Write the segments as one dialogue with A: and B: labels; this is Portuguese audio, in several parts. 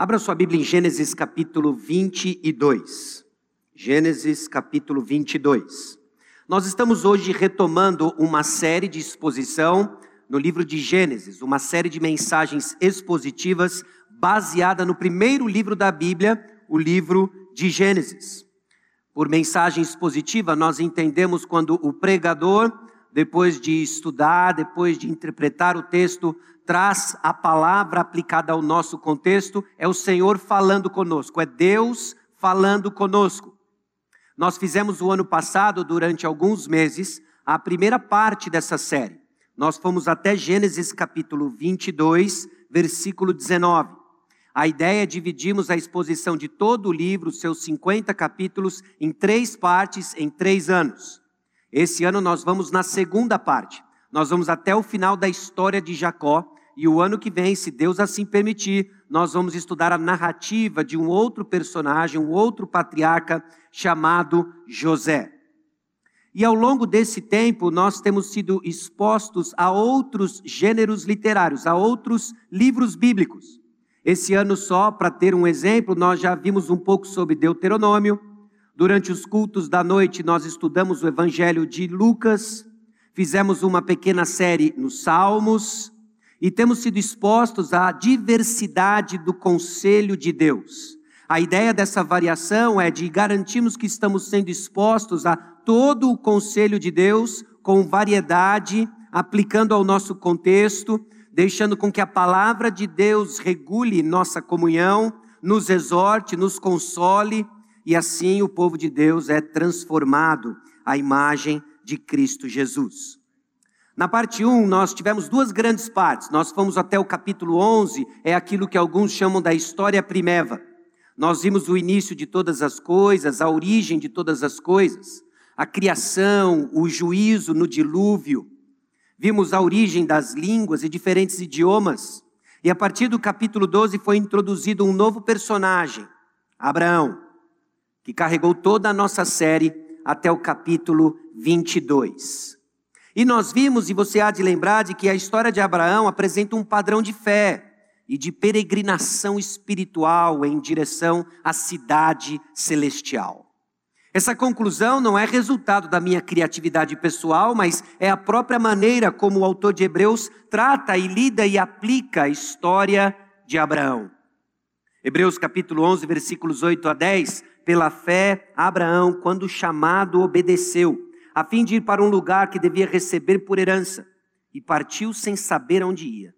A: Abra sua Bíblia em Gênesis capítulo 22. Gênesis capítulo 22. Nós estamos hoje retomando uma série de exposição no livro de Gênesis, uma série de mensagens expositivas baseada no primeiro livro da Bíblia, o livro de Gênesis. Por mensagem expositiva, nós entendemos quando o pregador, depois de estudar, depois de interpretar o texto, traz a palavra aplicada ao nosso contexto, é o Senhor falando conosco, é Deus falando conosco. Nós fizemos o ano passado, durante alguns meses, a primeira parte dessa série. Nós fomos até Gênesis capítulo 22, versículo 19. A ideia é dividirmos a exposição de todo o livro, seus 50 capítulos, em três partes, em três anos. Esse ano nós vamos na segunda parte. Nós vamos até o final da história de Jacó, e o ano que vem, se Deus assim permitir, nós vamos estudar a narrativa de um outro personagem, um outro patriarca chamado José. E ao longo desse tempo, nós temos sido expostos a outros gêneros literários, a outros livros bíblicos. Esse ano, só para ter um exemplo, nós já vimos um pouco sobre Deuteronômio. Durante os cultos da noite, nós estudamos o Evangelho de Lucas. Fizemos uma pequena série nos Salmos e temos sido expostos à diversidade do conselho de Deus. A ideia dessa variação é de garantirmos que estamos sendo expostos a todo o conselho de Deus com variedade, aplicando ao nosso contexto, deixando com que a palavra de Deus regule nossa comunhão, nos exorte, nos console, e assim o povo de Deus é transformado à imagem de Cristo Jesus. Na parte 1, nós tivemos duas grandes partes. Nós fomos até o capítulo 11, é aquilo que alguns chamam da história primeva. Nós vimos o início de todas as coisas, a origem de todas as coisas, a criação, o juízo no dilúvio. Vimos a origem das línguas e diferentes idiomas. E a partir do capítulo 12 foi introduzido um novo personagem, Abraão, que carregou toda a nossa série até o capítulo 22. E nós vimos, e você há de lembrar, de que a história de Abraão apresenta um padrão de fé e de peregrinação espiritual em direção à cidade celestial. Essa conclusão não é resultado da minha criatividade pessoal, mas é a própria maneira como o autor de Hebreus trata e lida e aplica a história de Abraão. Hebreus capítulo 11, versículos 8 a 10. Pela fé, Abraão, quando chamado, obedeceu a fim de ir para um lugar que devia receber por herança, e partiu sem saber aonde ia.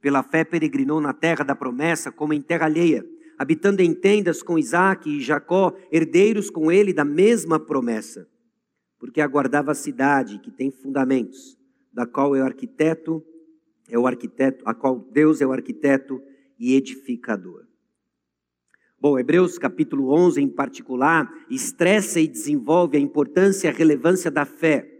A: Pela fé peregrinou na terra da promessa, como em terra alheia, habitando em tendas com Isaac e Jacó, herdeiros com ele da mesma promessa, porque aguardava a cidade que tem fundamentos, da qual é o arquiteto, é o arquiteto, a qual Deus é o arquiteto e edificador. Bom, Hebreus capítulo 11 em particular estressa e desenvolve a importância e a relevância da fé.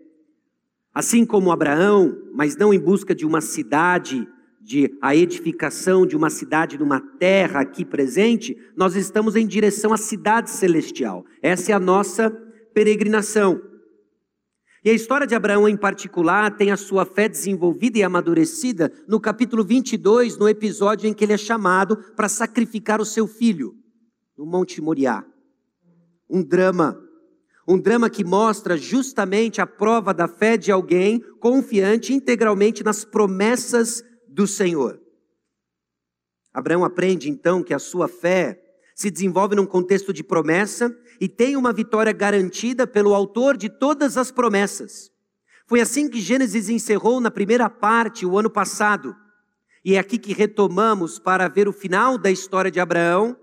A: Assim como Abraão, mas não em busca de uma cidade, de a edificação de uma cidade numa terra aqui presente, nós estamos em direção à cidade celestial. Essa é a nossa peregrinação. E a história de Abraão em particular tem a sua fé desenvolvida e amadurecida no capítulo 22, no episódio em que ele é chamado para sacrificar o seu filho no Monte Moriá. Um drama. Um drama que mostra justamente a prova da fé de alguém confiante integralmente nas promessas do Senhor. Abraão aprende então que a sua fé se desenvolve num contexto de promessa e tem uma vitória garantida pelo autor de todas as promessas. Foi assim que Gênesis encerrou na primeira parte o ano passado. E é aqui que retomamos para ver o final da história de Abraão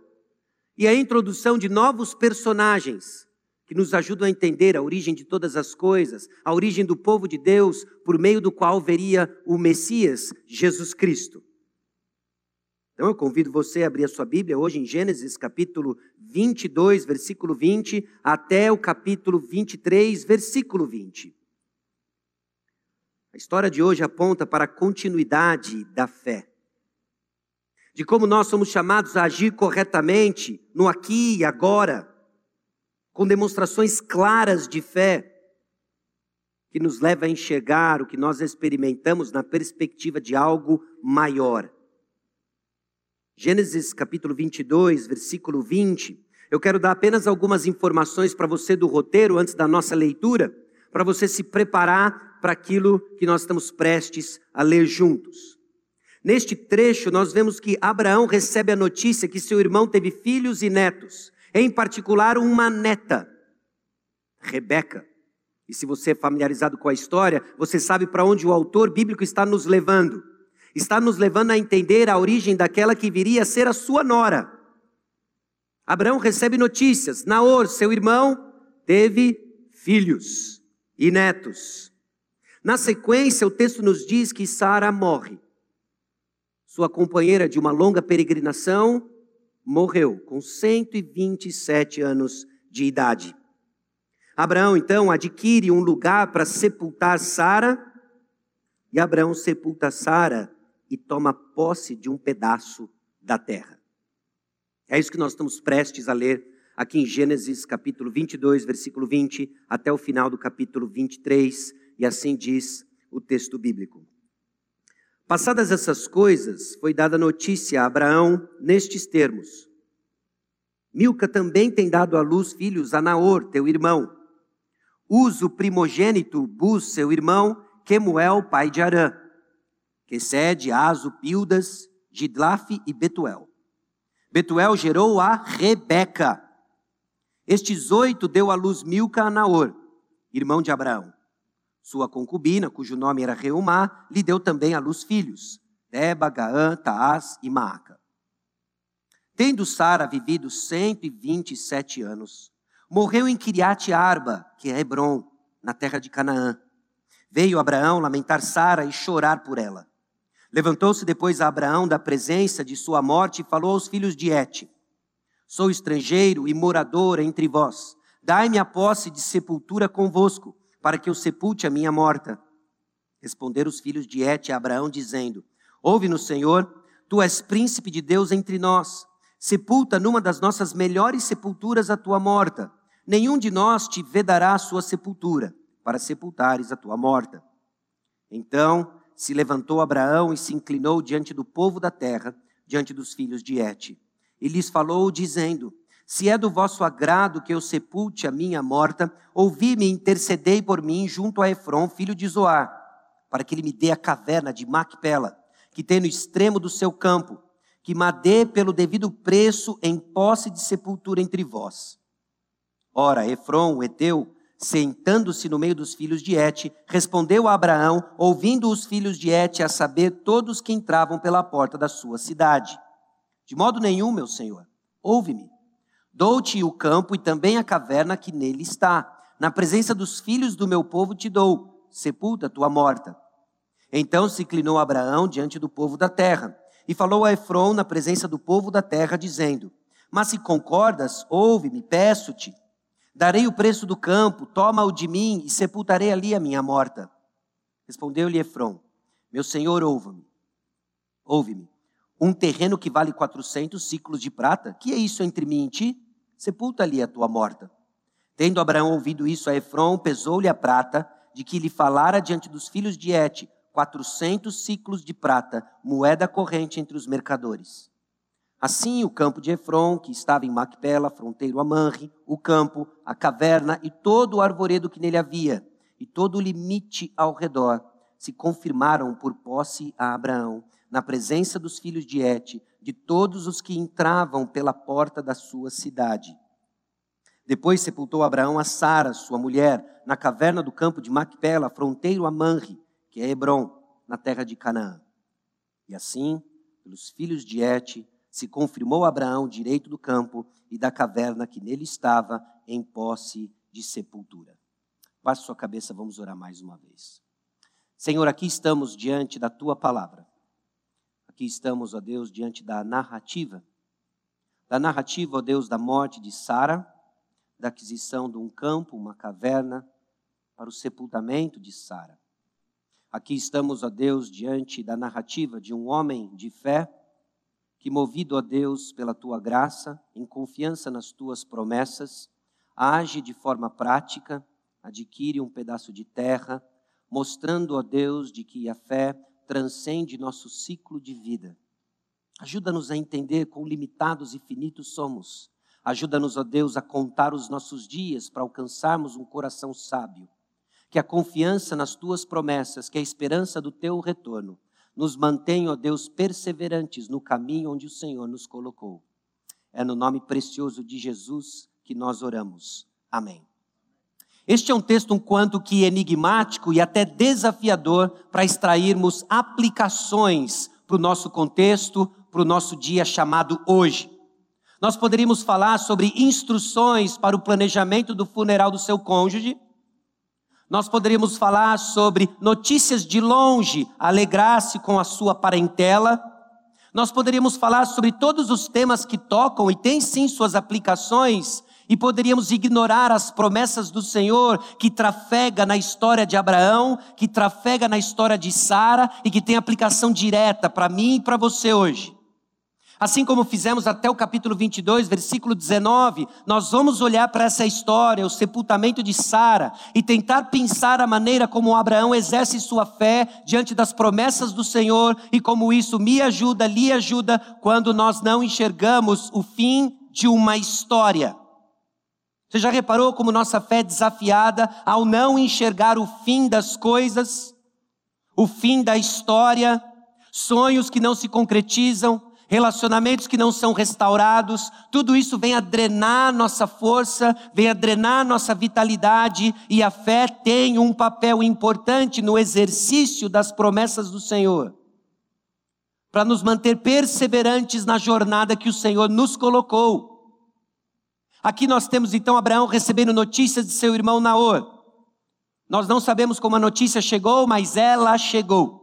A: e a introdução de novos personagens que nos ajudam a entender a origem de todas as coisas, a origem do povo de Deus, por meio do qual veria o Messias, Jesus Cristo. Então eu convido você a abrir a sua Bíblia hoje em Gênesis capítulo 22, versículo 20, até o capítulo 23, versículo 20. A história de hoje aponta para a continuidade da fé de como nós somos chamados a agir corretamente no aqui e agora, com demonstrações claras de fé, que nos leva a enxergar o que nós experimentamos na perspectiva de algo maior. Gênesis capítulo 22, versículo 20. Eu quero dar apenas algumas informações para você do roteiro antes da nossa leitura, para você se preparar para aquilo que nós estamos prestes a ler juntos. Neste trecho, nós vemos que Abraão recebe a notícia que seu irmão teve filhos e netos, em particular uma neta, Rebeca. E se você é familiarizado com a história, você sabe para onde o autor bíblico está nos levando. Está nos levando a entender a origem daquela que viria a ser a sua nora. Abraão recebe notícias. Naor, seu irmão, teve filhos e netos. Na sequência, o texto nos diz que Sara morre. Sua companheira de uma longa peregrinação morreu com 127 anos de idade. Abraão então adquire um lugar para sepultar Sara, e Abraão sepulta Sara e toma posse de um pedaço da terra. É isso que nós estamos prestes a ler aqui em Gênesis capítulo 22, versículo 20, até o final do capítulo 23, e assim diz o texto bíblico. Passadas essas coisas, foi dada notícia a Abraão nestes termos: Milca também tem dado à luz filhos a Naor, teu irmão. Usa o primogênito, Bus, seu irmão, Quemuel, pai de Arã, que cede Aso, Pildas, Gidlaf e Betuel. Betuel gerou a Rebeca. Estes oito deu à luz Milca a Naor, irmão de Abraão. Sua concubina, cujo nome era Reumá, lhe deu também à luz filhos, Deba, Gaã, Taás e Maaca. Tendo Sara vivido 127 anos, Morreu em Kiriat Arba, que é Hebron, na terra de Canaã. Veio Abraão lamentar Sara e chorar por ela. Levantou-se depois Abraão da presença de sua morte e falou aos filhos de Et: Sou estrangeiro e morador entre vós. Dai-me a posse de sepultura convosco, para que eu sepulte a minha morta. Responderam os filhos de Et a Abraão, dizendo: Ouve-nos, Senhor, tu és príncipe de Deus entre nós. Sepulta numa das nossas melhores sepulturas a tua morta. Nenhum de nós te vedará a sua sepultura, para sepultares a tua morta. Então se levantou Abraão e se inclinou diante do povo da terra, diante dos filhos de Et. E lhes falou, dizendo: Se é do vosso agrado que eu sepulte a minha morta, ouvi-me e intercedei por mim junto a Efron, filho de Zoar, para que ele me dê a caverna de Macpela, que tem no extremo do seu campo, que madê pelo devido preço em posse de sepultura entre vós. Ora, Efron, o Eteu, sentando-se no meio dos filhos de Et, respondeu a Abraão, ouvindo os filhos de Et, a saber, todos que entravam pela porta da sua cidade. De modo nenhum, meu senhor, ouve-me. Dou-te o campo e também a caverna que nele está. Na presença dos filhos do meu povo te dou, sepulta tua morta. Então se inclinou Abraão diante do povo da terra e falou a Efron na presença do povo da terra, dizendo: Mas se concordas, ouve-me, peço-te. Darei o preço do campo, toma-o de mim e sepultarei ali a minha morta. Respondeu-lhe Efron: Meu senhor, ouve-me. Ouve-me. Um terreno que vale quatrocentos ciclos de prata, que é isso entre mim e ti? Sepulta ali a tua morta. Tendo Abraão ouvido isso a Efron, pesou-lhe a prata, de que lhe falara diante dos filhos de Et, 400 ciclos de prata, moeda corrente entre os mercadores. Assim, o campo de Efron, que estava em Macpela, fronteiro a Manre, o campo, a caverna e todo o arvoredo que nele havia, e todo o limite ao redor, se confirmaram por posse a Abraão, na presença dos filhos de Et, de todos os que entravam pela porta da sua cidade. Depois sepultou Abraão a Sara, sua mulher, na caverna do campo de Macpela, fronteiro a Manre, que é Hebron, na terra de Canaã. E assim, pelos filhos de Et, se confirmou Abraão direito do campo e da caverna que nele estava, em posse de sepultura. Baixe sua cabeça, vamos orar mais uma vez. Senhor, aqui estamos diante da tua palavra. Aqui estamos, ó Deus, diante da narrativa. Da narrativa, ó Deus, da morte de Sara, da aquisição de um campo, uma caverna, para o sepultamento de Sara. Aqui estamos, ó Deus, diante da narrativa de um homem de fé que, movido a Deus pela tua graça, em confiança nas tuas promessas, age de forma prática, adquire um pedaço de terra, mostrando a Deus de que a fé transcende nosso ciclo de vida. Ajuda-nos a entender quão limitados e finitos somos. Ajuda-nos, ó Deus, a contar os nossos dias para alcançarmos um coração sábio. Que a confiança nas tuas promessas, que a esperança do teu retorno, nos mantenha, ó Deus, perseverantes no caminho onde o Senhor nos colocou. É no nome precioso de Jesus que nós oramos. Amém. Este é um texto um quanto que enigmático e até desafiador para extrairmos aplicações para o nosso contexto, para o nosso dia chamado hoje. Nós poderíamos falar sobre instruções para o planejamento do funeral do seu cônjuge. Nós poderíamos falar sobre notícias de longe, alegrar-se com a sua parentela. Nós poderíamos falar sobre todos os temas que tocam e têm sim suas aplicações, e poderíamos ignorar as promessas do Senhor que trafega na história de Abraão, que trafega na história de Sara e que tem aplicação direta para mim e para você hoje. Assim como fizemos até o capítulo 22, versículo 19, nós vamos olhar para essa história, o sepultamento de Sara, e tentar pensar a maneira como Abraão exerce sua fé diante das promessas do Senhor e como isso me ajuda, lhe ajuda, quando nós não enxergamos o fim de uma história. Você já reparou como nossa fé é desafiada ao não enxergar o fim das coisas, o fim da história, sonhos que não se concretizam, relacionamentos que não são restaurados, tudo isso vem a drenar nossa força, vem a drenar nossa vitalidade, e a fé tem um papel importante no exercício das promessas do Senhor, para nos manter perseverantes na jornada que o Senhor nos colocou. Aqui nós temos então Abraão recebendo notícias de seu irmão Naor. Nós não sabemos como a notícia chegou, mas ela chegou.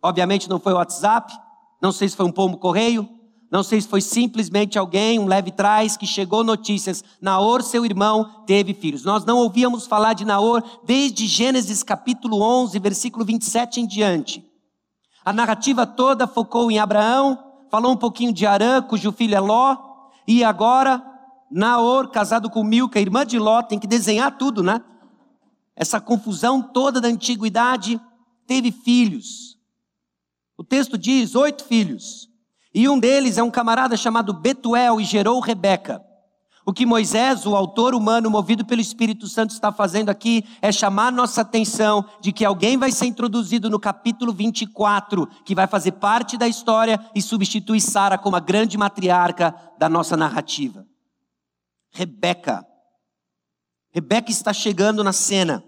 A: Obviamente não foi o WhatsApp, não sei se foi um pombo correio, não sei se foi simplesmente alguém, um leve trás, que chegou notícias. Naor, seu irmão, teve filhos. Nós não ouvíamos falar de Naor desde Gênesis capítulo 11, versículo 27 em diante. A narrativa toda focou em Abraão, falou um pouquinho de Arã, cujo filho é Ló, e agora Naor, casado com Milca, irmã de Ló, tem que desenhar tudo, né? Essa confusão toda da antiguidade, teve filhos. O texto diz oito filhos. E um deles é um camarada chamado Betuel e gerou Rebeca. O que Moisés, o autor humano movido pelo Espírito Santo, está fazendo aqui é chamar nossa atenção de que alguém vai ser introduzido no capítulo 24, que vai fazer parte da história e substitui Sara como a grande matriarca da nossa narrativa. Rebeca. Rebeca está chegando na cena.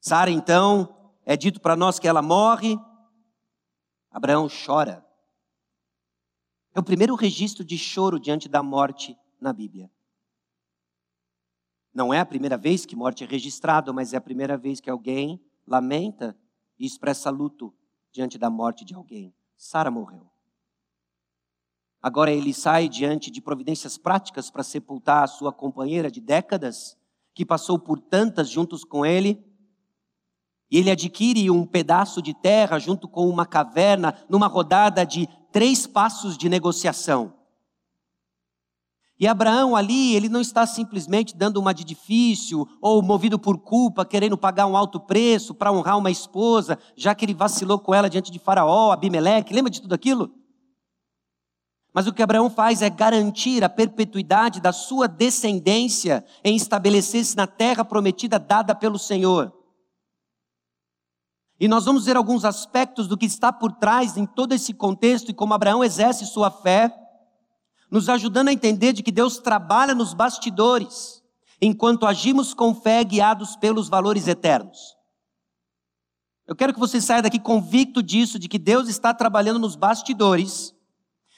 A: Sara, então, é dito para nós que ela morre, Abraão chora. É o primeiro registro de choro diante da morte na Bíblia. Não é a primeira vez que morte é registrada, mas é a primeira vez que alguém lamenta e expressa luto diante da morte de alguém. Sara morreu. Agora ele sai diante de providências práticas para sepultar a sua companheira de décadas, que passou por tantas juntos com ele, e ele adquire um pedaço de terra junto com uma caverna, numa rodada de três passos de negociação. E Abraão ali, ele não está simplesmente dando uma de difícil ou movido por culpa, querendo pagar um alto preço para honrar uma esposa, já que ele vacilou com ela diante de Faraó, Abimeleque, lembra de tudo aquilo? Mas o que Abraão faz é garantir a perpetuidade da sua descendência em estabelecer-se na terra prometida dada pelo Senhor. E nós vamos ver alguns aspectos do que está por trás em todo esse contexto e como Abraão exerce sua fé, nos ajudando a entender de que Deus trabalha nos bastidores, enquanto agimos com fé guiados pelos valores eternos. Eu quero que você saia daqui convicto disso, de que Deus está trabalhando nos bastidores,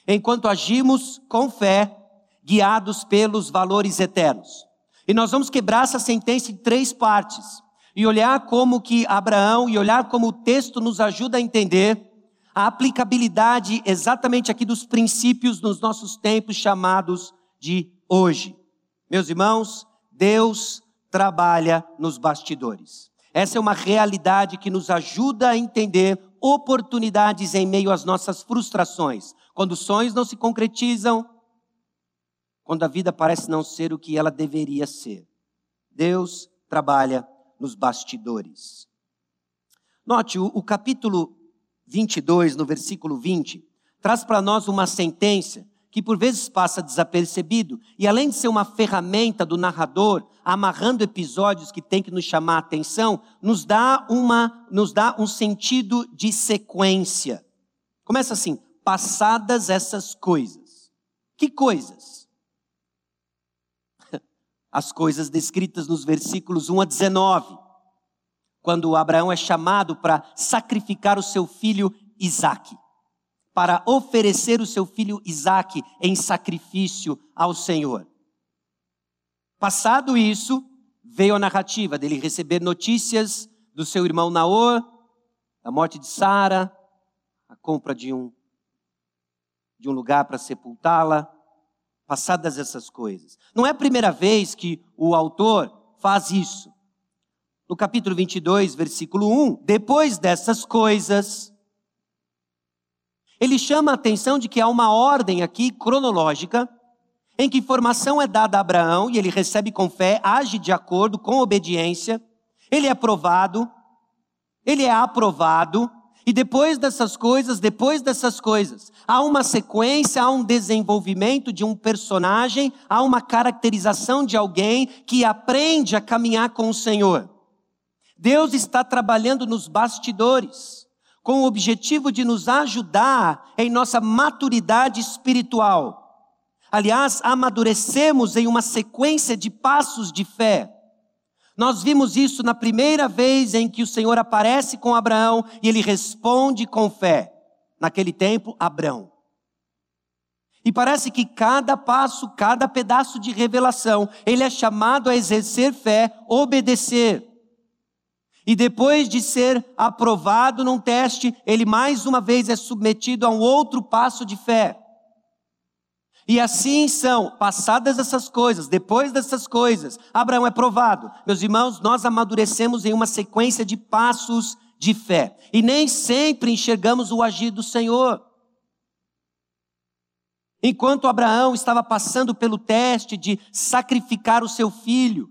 A: enquanto agimos com fé, guiados pelos valores eternos. E nós vamos quebrar essa sentença em três partes e olhar como que Abraão e olhar como o texto nos ajuda a entender a aplicabilidade exatamente aqui dos princípios nos nossos tempos chamados de hoje. Meus irmãos, Deus trabalha nos bastidores. Essa é uma realidade que nos ajuda a entender oportunidades em meio às nossas frustrações. Quando sonhos não se concretizam, quando a vida parece não ser o que ela deveria ser. Deus trabalha nos bastidores. Note, o, o capítulo 22, no versículo 20, traz para nós uma sentença que por vezes passa desapercebido, e além de ser uma ferramenta do narrador, amarrando episódios que tem que nos chamar a atenção, nos dá uma nos dá um sentido de sequência. Começa assim: passadas essas coisas. Que coisas? As coisas descritas nos versículos 1 a 19. Quando Abraão é chamado para sacrificar o seu filho Isaque para oferecer o seu filho Isaque em sacrifício ao Senhor. Passado isso, veio a narrativa dele receber notícias do seu irmão Naor, da morte de Sara, a compra de um de um lugar para sepultá-la, passadas essas coisas. Não é a primeira vez que o autor faz isso. No capítulo 22, versículo 1, depois dessas coisas, ele chama a atenção de que há uma ordem aqui cronológica em que informação é dada a Abraão e ele recebe com fé, age de acordo com obediência, ele é aprovado, ele é aprovado, e depois dessas coisas, depois dessas coisas, há uma sequência, há um desenvolvimento de um personagem, há uma caracterização de alguém que aprende a caminhar com o Senhor. Deus está trabalhando nos bastidores com o objetivo de nos ajudar em nossa maturidade espiritual. Aliás, amadurecemos em uma sequência de passos de fé. Nós vimos isso na primeira vez em que o Senhor aparece com Abraão e ele responde com fé. Naquele tempo, Abraão. E parece que cada passo, cada pedaço de revelação, ele é chamado a exercer fé, obedecer. E depois de ser aprovado num teste, ele mais uma vez é submetido a um outro passo de fé. E assim são, passadas essas coisas, depois dessas coisas, Abraão é provado. Meus irmãos, nós amadurecemos em uma sequência de passos de fé. E nem sempre enxergamos o agir do Senhor. Enquanto Abraão estava passando pelo teste de sacrificar o seu filho,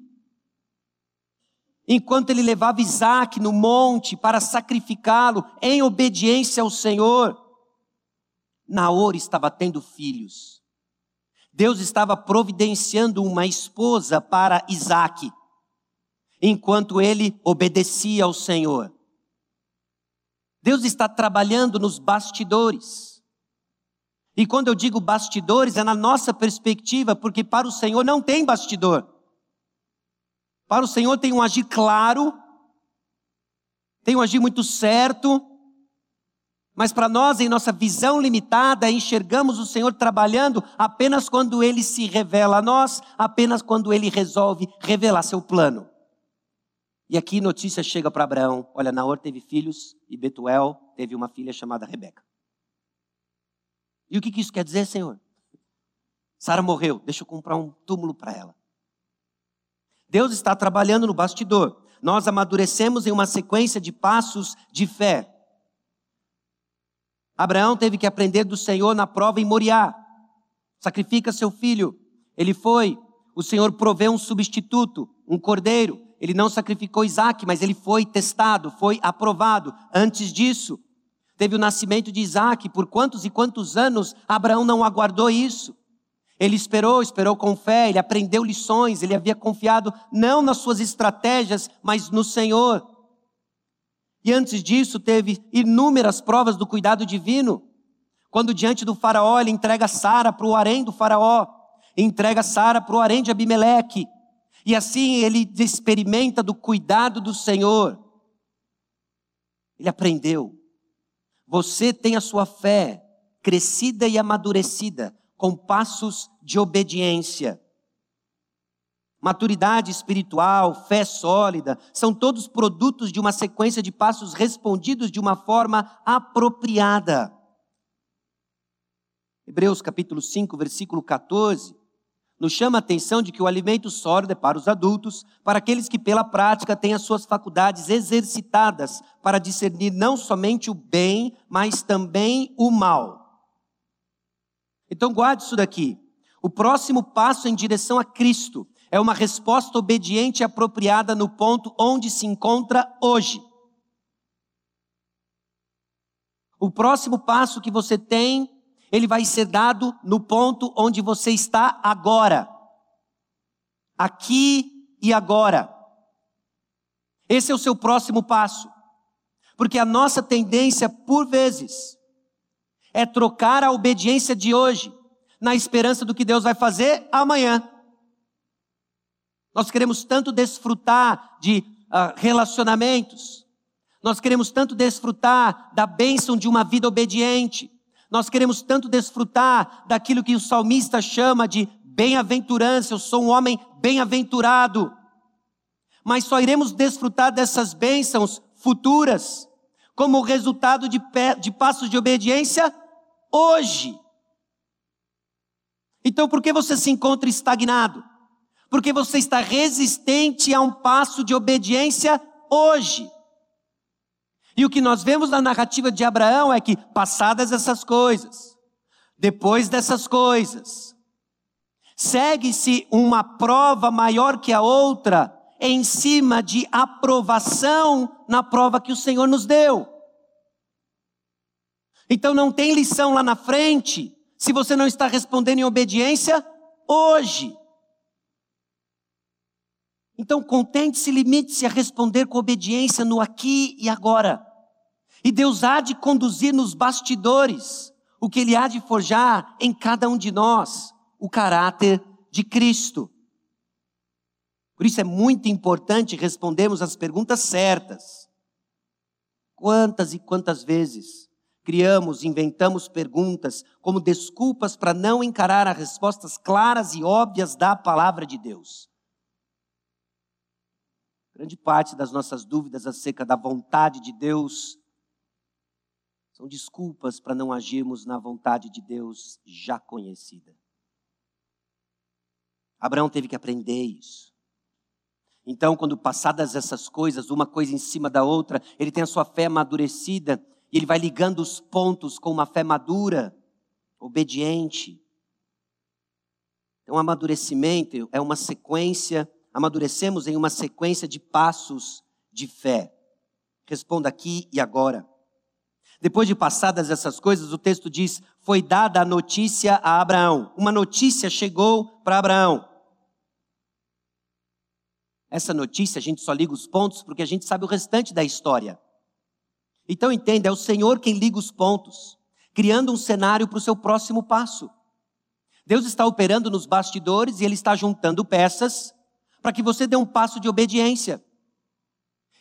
A: enquanto ele levava Isaac no monte para sacrificá-lo em obediência ao Senhor, Naor estava tendo filhos. Deus estava providenciando uma esposa para Isaac, enquanto ele obedecia ao Senhor. Deus está trabalhando nos bastidores. E quando eu digo bastidores, é na nossa perspectiva, porque para o Senhor não tem bastidor. Para o Senhor tem um agir claro, tem um agir muito certo, mas para nós, em nossa visão limitada, enxergamos o Senhor trabalhando apenas quando Ele se revela a nós, apenas quando Ele resolve revelar seu plano. E aqui notícia chega para Abraão: olha, Naor teve filhos e Betuel teve uma filha chamada Rebeca. E o que, que isso quer dizer, Senhor? Sara morreu, deixa eu comprar um túmulo para ela. Deus está trabalhando no bastidor. Nós amadurecemos em uma sequência de passos de fé. Abraão teve que aprender do Senhor na prova em Moriá. Sacrifica seu filho. Ele foi. O Senhor proveu um substituto, um cordeiro. Ele não sacrificou Isaac, mas ele foi testado, foi aprovado. Antes disso, teve o nascimento de Isaac. Por quantos e quantos anos Abraão não aguardou isso? Ele esperou, esperou com fé, ele aprendeu lições, ele havia confiado não nas suas estratégias, mas no Senhor. E antes disso, teve inúmeras provas do cuidado divino. Quando diante do faraó, ele entrega Sara para o harém do faraó, entrega Sara para o harém de Abimeleque. E assim ele experimenta do cuidado do Senhor. Ele aprendeu. Você tem a sua fé crescida e amadurecida com passos de obediência. Maturidade espiritual, fé sólida, são todos produtos de uma sequência de passos respondidos de uma forma apropriada. Hebreus capítulo 5, versículo 14, nos chama a atenção de que o alimento sólido é para os adultos, para aqueles que pela prática têm as suas faculdades exercitadas para discernir não somente o bem, mas também o mal. Então guarde isso daqui. O próximo passo em direção a Cristo é uma resposta obediente e apropriada no ponto onde se encontra hoje. O próximo passo que você tem ele vai ser dado no ponto onde você está agora. Aqui e agora. Esse é o seu próximo passo. Porque a nossa tendência, por vezes, é trocar a obediência de hoje na esperança do que Deus vai fazer amanhã. Nós queremos tanto desfrutar de uh, relacionamentos, nós queremos tanto desfrutar da bênção de uma vida obediente, nós queremos tanto desfrutar daquilo que o salmista chama de bem-aventurança, eu sou um homem bem-aventurado. Mas só iremos desfrutar dessas bênçãos futuras, como resultado de, de passos de obediência hoje. Então, por que você se encontra estagnado? Porque você está resistente a um passo de obediência hoje. E o que nós vemos na narrativa de Abraão é que, passadas essas coisas, depois dessas coisas, segue-se uma prova maior que a outra em cima de aprovação na prova que o Senhor nos deu. Então não tem lição lá na frente se você não está respondendo em obediência hoje. Então contente-se, limite-se a responder com obediência no aqui e agora. E Deus há de conduzir nos bastidores o que Ele há de forjar em cada um de nós, o caráter de Cristo. Por isso é muito importante respondermos as perguntas certas. Quantas e quantas vezes criamos, inventamos perguntas como desculpas para não encarar as respostas claras e óbvias da palavra de Deus? Grande parte das nossas dúvidas acerca da vontade de Deus são desculpas para não agirmos na vontade de Deus já conhecida. Abraão teve que aprender isso. Então, quando passadas essas coisas, uma coisa em cima da outra, ele tem a sua fé amadurecida e ele vai ligando os pontos com uma fé madura, obediente. Então, amadurecimento é uma sequência, amadurecemos em uma sequência de passos de fé. Responda aqui e agora. Depois de passadas essas coisas, o texto diz: foi dada a notícia a Abraão. Uma notícia chegou para Abraão. Essa notícia a gente só liga os pontos porque a gente sabe o restante da história. Então entenda, é o Senhor quem liga os pontos, criando um cenário para o seu próximo passo. Deus está operando nos bastidores e Ele está juntando peças para que você dê um passo de obediência.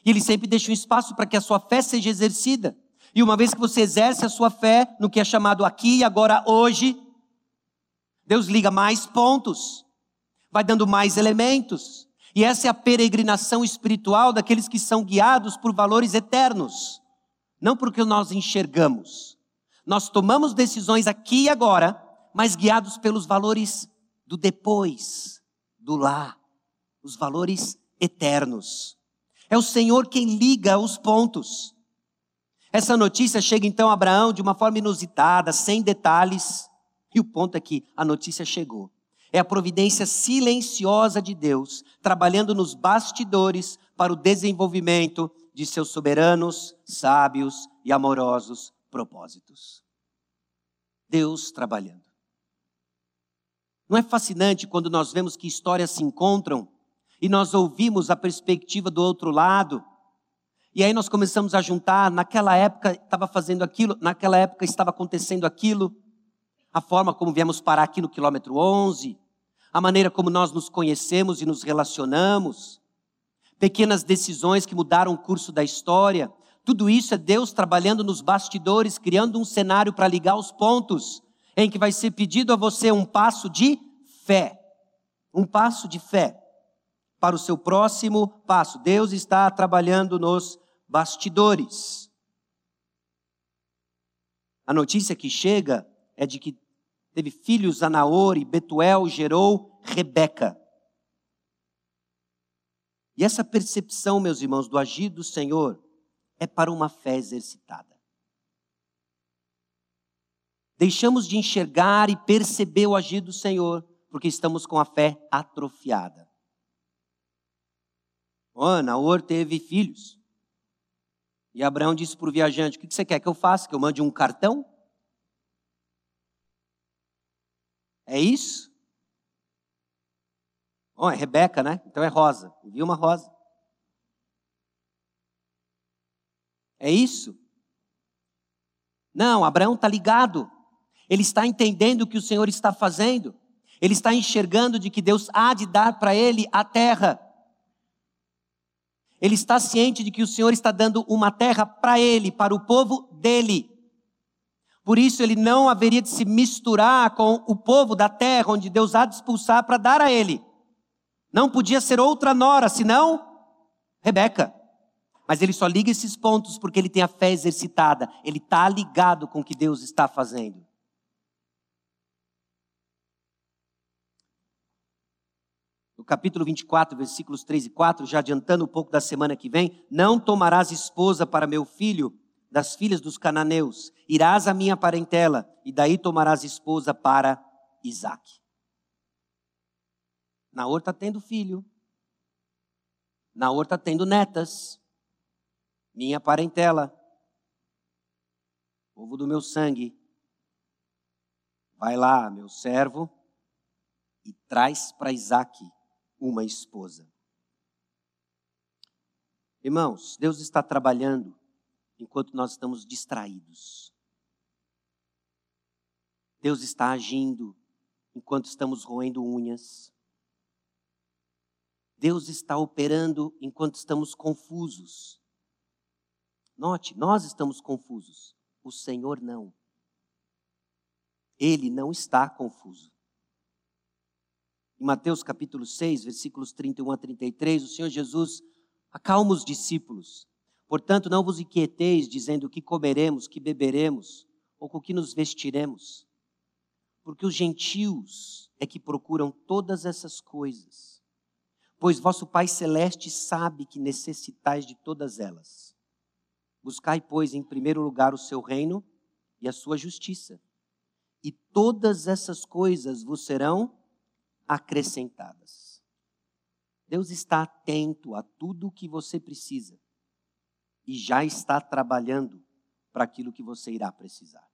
A: E Ele sempre deixa um espaço para que a sua fé seja exercida. E uma vez que você exerce a sua fé no que é chamado aqui e agora hoje, Deus liga mais pontos, vai dando mais elementos, e essa é a peregrinação espiritual daqueles que são guiados por valores eternos, não porque nós enxergamos. Nós tomamos decisões aqui e agora, mas guiados pelos valores do depois, do lá, os valores eternos. É o Senhor quem liga os pontos. Essa notícia chega então a Abraão de uma forma inusitada, sem detalhes, e o ponto é que a notícia chegou. É a providência silenciosa de Deus, trabalhando nos bastidores para o desenvolvimento de seus soberanos, sábios e amorosos propósitos. Deus trabalhando. Não é fascinante quando nós vemos que histórias se encontram e nós ouvimos a perspectiva do outro lado? E aí nós começamos a juntar, naquela época estava fazendo aquilo, naquela época estava acontecendo aquilo, a forma como viemos parar aqui no quilômetro 11, a maneira como nós nos conhecemos e nos relacionamos, pequenas decisões que mudaram o curso da história. Tudo isso é Deus trabalhando nos bastidores, criando um cenário para ligar os pontos, em que vai ser pedido a você um passo de fé. Um passo de fé para o seu próximo passo. Deus está trabalhando nos bastidores. A notícia que chega é de que teve filhos a Naor e Betuel gerou Rebeca. E essa percepção, meus irmãos, do agir do Senhor é para uma fé exercitada. Deixamos de enxergar e perceber o agir do Senhor porque estamos com a fé atrofiada. Oh, Naor teve filhos. E Abraão disse para o viajante: O que você quer que eu faça? Que eu mande um cartão? É isso? Bom, é Rebeca, né? Então é rosa. Viu uma rosa. É isso? Não, Abraão está ligado. Ele está entendendo o que o Senhor está fazendo. Ele está enxergando de que Deus há de dar para ele a terra. Ele está ciente de que o Senhor está dando uma terra para ele, para o povo dele. Por isso ele não haveria de se misturar com o povo da terra onde Deus há de expulsar para dar a ele. Não podia ser outra nora, senão Rebeca. Mas ele só liga esses pontos porque ele tem a fé exercitada. Ele está ligado com o que Deus está fazendo. No capítulo 24, versículos 3 e 4, já adiantando um pouco da semana que vem, não tomarás esposa para meu filho das filhas dos cananeus, irás à minha parentela, e daí tomarás esposa para Isaac. Naor está tendo filho. Naor está tendo netas. Minha parentela. Povo do meu sangue. Vai lá, meu servo, e traz para Isaac uma esposa. Irmãos, Deus está trabalhando enquanto nós estamos distraídos. Deus está agindo enquanto estamos roendo unhas. Deus está operando enquanto estamos confusos. Note, nós estamos confusos, o Senhor não. Ele não está confuso. Em Mateus capítulo 6, versículos 31 a 33, o Senhor Jesus acalma os discípulos. Portanto, não vos inquieteis dizendo o que comeremos, que beberemos, ou com que nos vestiremos. Porque os gentios é que procuram todas essas coisas. Pois vosso Pai Celeste sabe que necessitais de todas elas. Buscai, pois, em primeiro lugar o seu reino e a sua justiça. E todas essas coisas vos serão acrescentadas. Deus está atento a tudo o que você precisa e já está trabalhando para aquilo que você irá precisar.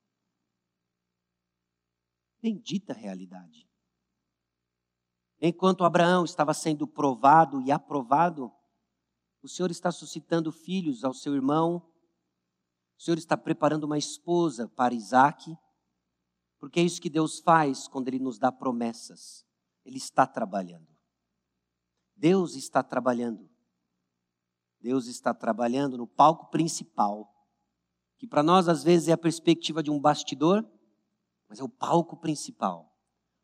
A: Bendita realidade. Enquanto Abraão estava sendo provado e aprovado, o Senhor está suscitando filhos ao seu irmão, o Senhor está preparando uma esposa para Isaac, porque é isso que Deus faz quando Ele nos dá promessas. Ele está trabalhando. Deus está trabalhando. Deus está trabalhando no palco principal, que para nós às vezes é a perspectiva de um bastidor, mas é o palco principal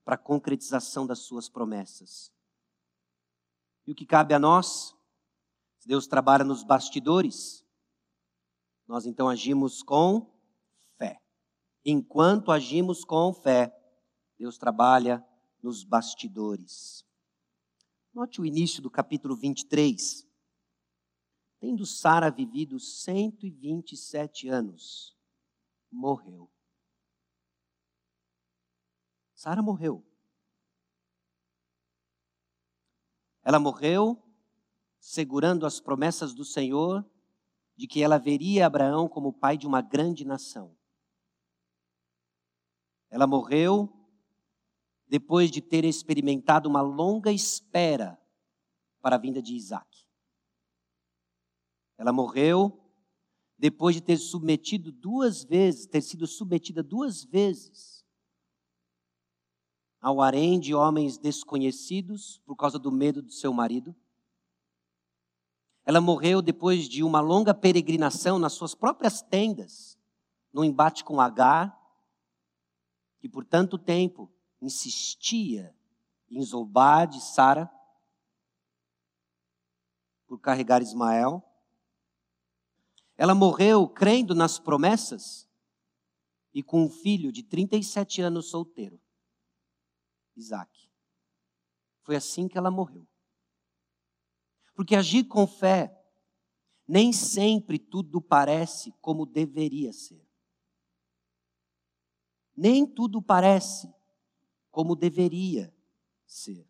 A: para a concretização das suas promessas. E o que cabe a nós? Se Deus trabalha nos bastidores, nós então agimos com fé. Enquanto agimos com fé, Deus trabalha nos bastidores. Note o início do capítulo 23. Tendo Sara vivido 127 anos, morreu. Sara morreu. Ela morreu segurando as promessas do Senhor de que ela veria Abraão como pai de uma grande nação. Ela morreu depois de ter experimentado uma longa espera para a vinda de Isaac. Ela morreu depois de ter submetido duas vezes, ter sido submetida duas vezes ao harém de homens desconhecidos por causa do medo do seu marido. Ela morreu depois de uma longa peregrinação nas suas próprias tendas, no embate com Agar, que por tanto tempo insistia em zombar de Sara por carregar Ismael. Ela morreu crendo nas promessas e com um filho de 37 anos solteiro, Isaac. Foi assim que ela morreu. Porque agir com fé, nem sempre tudo parece como deveria ser. Nem tudo parece como deveria ser.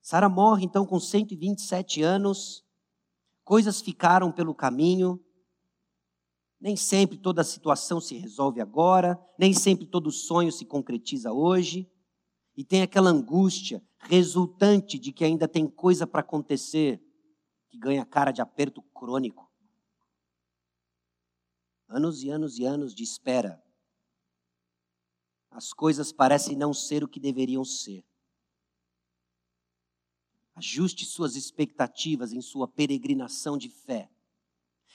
A: Sara morre então com 127 anos, coisas ficaram pelo caminho, Nem sempre toda a situação se resolve agora, nem sempre todo sonho se concretiza hoje, e tem aquela angústia resultante de que ainda tem coisa para acontecer, que ganha cara de aperto crônico. Anos e anos e anos de espera. As coisas parecem não ser o que deveriam ser. Ajuste suas expectativas em sua peregrinação de fé.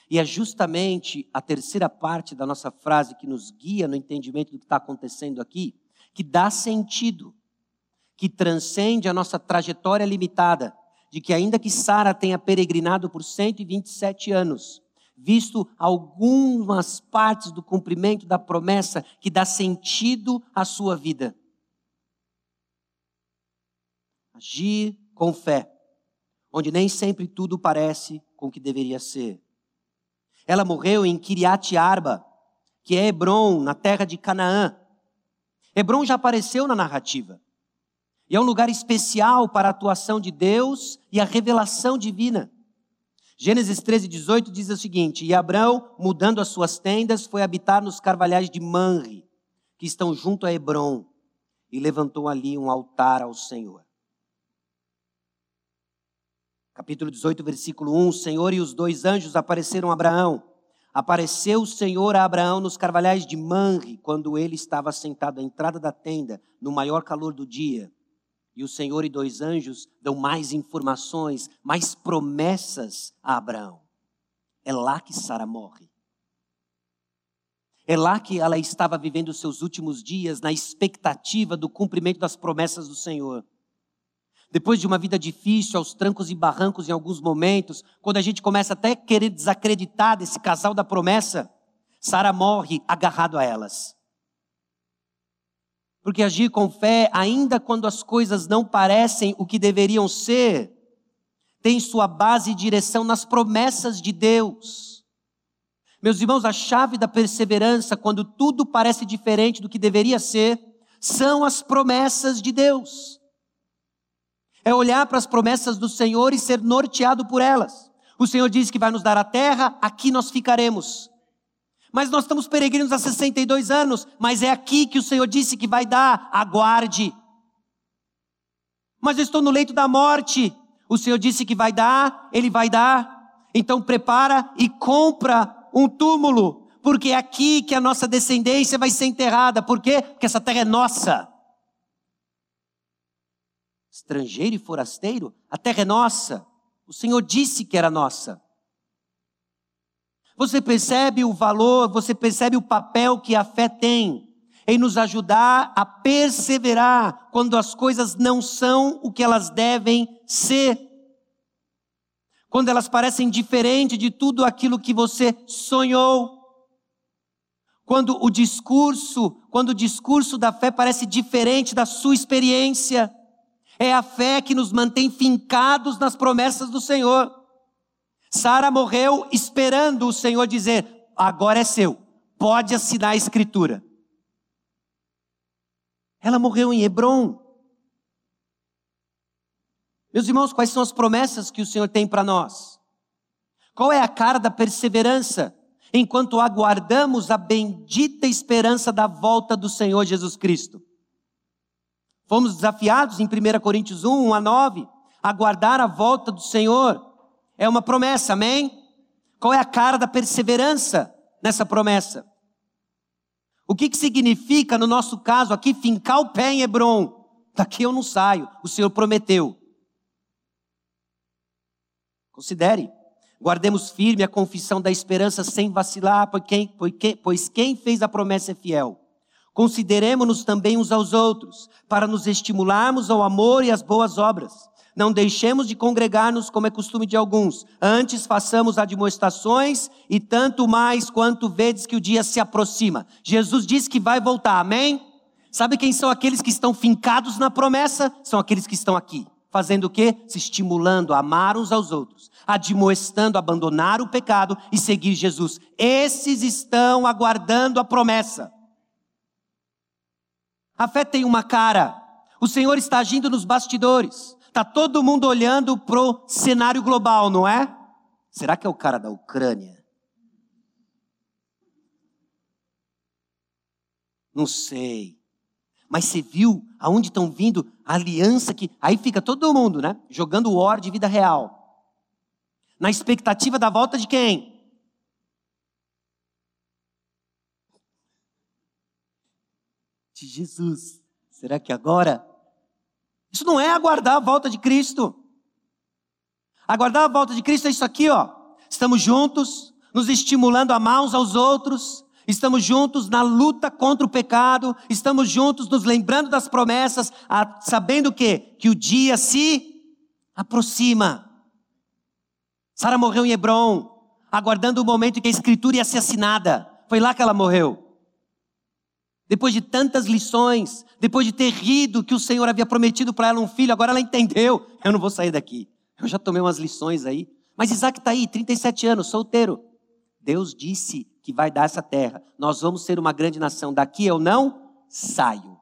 A: E é justamente a terceira parte da nossa frase que nos guia no entendimento do que está acontecendo aqui, que dá sentido, que transcende a nossa trajetória limitada, de que ainda que Sara tenha peregrinado por 127 anos, visto algumas partes do cumprimento da promessa que dá sentido à sua vida. Agir com fé, onde nem sempre tudo parece com o que deveria ser. Ela morreu em Kiriat Arba, que é Hebron, na terra de Canaã. Hebron já apareceu na narrativa. E é um lugar especial para a atuação de Deus e a revelação divina. Gênesis 13, 18 diz o seguinte: E Abraão, mudando as suas tendas, foi habitar nos carvalhais de Manre, que estão junto a Hebron, e levantou ali um altar ao Senhor. Capítulo 18, versículo 1: O Senhor e os dois anjos apareceram a Abraão. Apareceu o Senhor a Abraão nos carvalhais de Manre, quando ele estava sentado à entrada da tenda, no maior calor do dia. E o Senhor e dois anjos dão mais informações, mais promessas a Abraão. É lá que Sara morre. É lá que ela estava vivendo seus últimos dias, na expectativa do cumprimento das promessas do Senhor. Depois de uma vida difícil, aos trancos e barrancos em alguns momentos, quando a gente começa até a querer desacreditar desse casal da promessa, Sara morre agarrado a elas. Porque agir com fé, ainda quando as coisas não parecem o que deveriam ser, tem sua base e direção nas promessas de Deus. Meus irmãos, a chave da perseverança, quando tudo parece diferente do que deveria ser, são as promessas de Deus é olhar para as promessas do Senhor e ser norteado por elas. O Senhor diz que vai nos dar a terra, aqui nós ficaremos. Mas nós estamos peregrinos há 62 anos, mas é aqui que o Senhor disse que vai dar, aguarde. Mas eu estou no leito da morte, o Senhor disse que vai dar, Ele vai dar. Então prepara e compra um túmulo, porque é aqui que a nossa descendência vai ser enterrada. Por quê? Porque essa terra é nossa estrangeiro e forasteiro, a terra é nossa. O Senhor disse que era nossa. Você percebe o valor, você percebe o papel que a fé tem em nos ajudar a perseverar quando as coisas não são o que elas devem ser. Quando elas parecem diferentes de tudo aquilo que você sonhou. Quando o discurso, quando o discurso da fé parece diferente da sua experiência. É a fé que nos mantém fincados nas promessas do Senhor. Sara morreu esperando o Senhor dizer: agora é seu, pode assinar a escritura. Ela morreu em Hebron. Meus irmãos, quais são as promessas que o Senhor tem para nós? Qual é a cara da perseverança enquanto aguardamos a bendita esperança da volta do Senhor Jesus Cristo? Fomos desafiados em 1 Coríntios 1, 1 a 9, a guardar a volta do Senhor. É uma promessa, amém? Qual é a cara da perseverança nessa promessa? O que, que significa, no nosso caso aqui, fincar o pé em Hebron? Daqui eu não saio, o Senhor prometeu. Considere, guardemos firme a confissão da esperança sem vacilar, pois quem fez a promessa é fiel. Consideremos-nos também uns aos outros, para nos estimularmos ao amor e às boas obras. Não deixemos de congregar-nos como é costume de alguns. Antes façamos admoestações e tanto mais quanto vedes que o dia se aproxima. Jesus disse que vai voltar, amém? Sabe quem são aqueles que estão fincados na promessa? São aqueles que estão aqui. Fazendo o quê? Se estimulando a amar uns aos outros, admoestando, abandonar o pecado e seguir Jesus. Esses estão aguardando a promessa. A fé tem uma cara. O Senhor está agindo nos bastidores. Está todo mundo olhando para o cenário global, não é? Será que é o cara da Ucrânia? Não sei. Mas você viu aonde estão vindo a aliança que. Aí fica todo mundo, né? Jogando o or de vida real. Na expectativa da volta de quem? De Jesus. Será que agora? Isso não é aguardar a volta de Cristo. Aguardar a volta de Cristo é isso aqui, ó. Estamos juntos, nos estimulando a uns aos outros, estamos juntos na luta contra o pecado, estamos juntos nos lembrando das promessas, sabendo o quê? Que o dia se aproxima. Sara morreu em Hebron, aguardando o momento em que a escritura ia ser assinada. Foi lá que ela morreu. Depois de tantas lições, depois de ter rido que o Senhor havia prometido para ela um filho, agora ela entendeu: eu não vou sair daqui. Eu já tomei umas lições aí. Mas Isaac está aí, 37 anos, solteiro. Deus disse que vai dar essa terra. Nós vamos ser uma grande nação. Daqui eu não saio.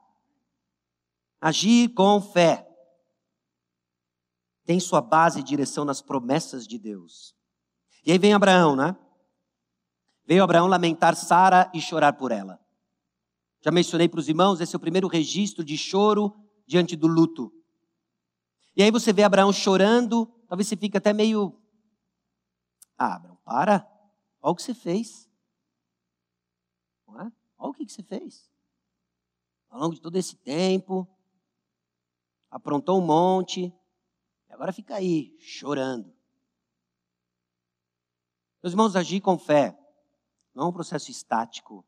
A: Agir com fé. Tem sua base e direção nas promessas de Deus. E aí vem Abraão, né? Veio Abraão lamentar Sara e chorar por ela. Já mencionei para os irmãos, esse é o primeiro registro de choro diante do luto. E aí você vê Abraão chorando, talvez você fique até meio. Ah, Abraão, para. Olha o que você fez. É? Olha o que você fez. Ao longo de todo esse tempo, aprontou um monte, e agora fica aí, chorando. Meus irmãos, agir com fé não é um processo estático.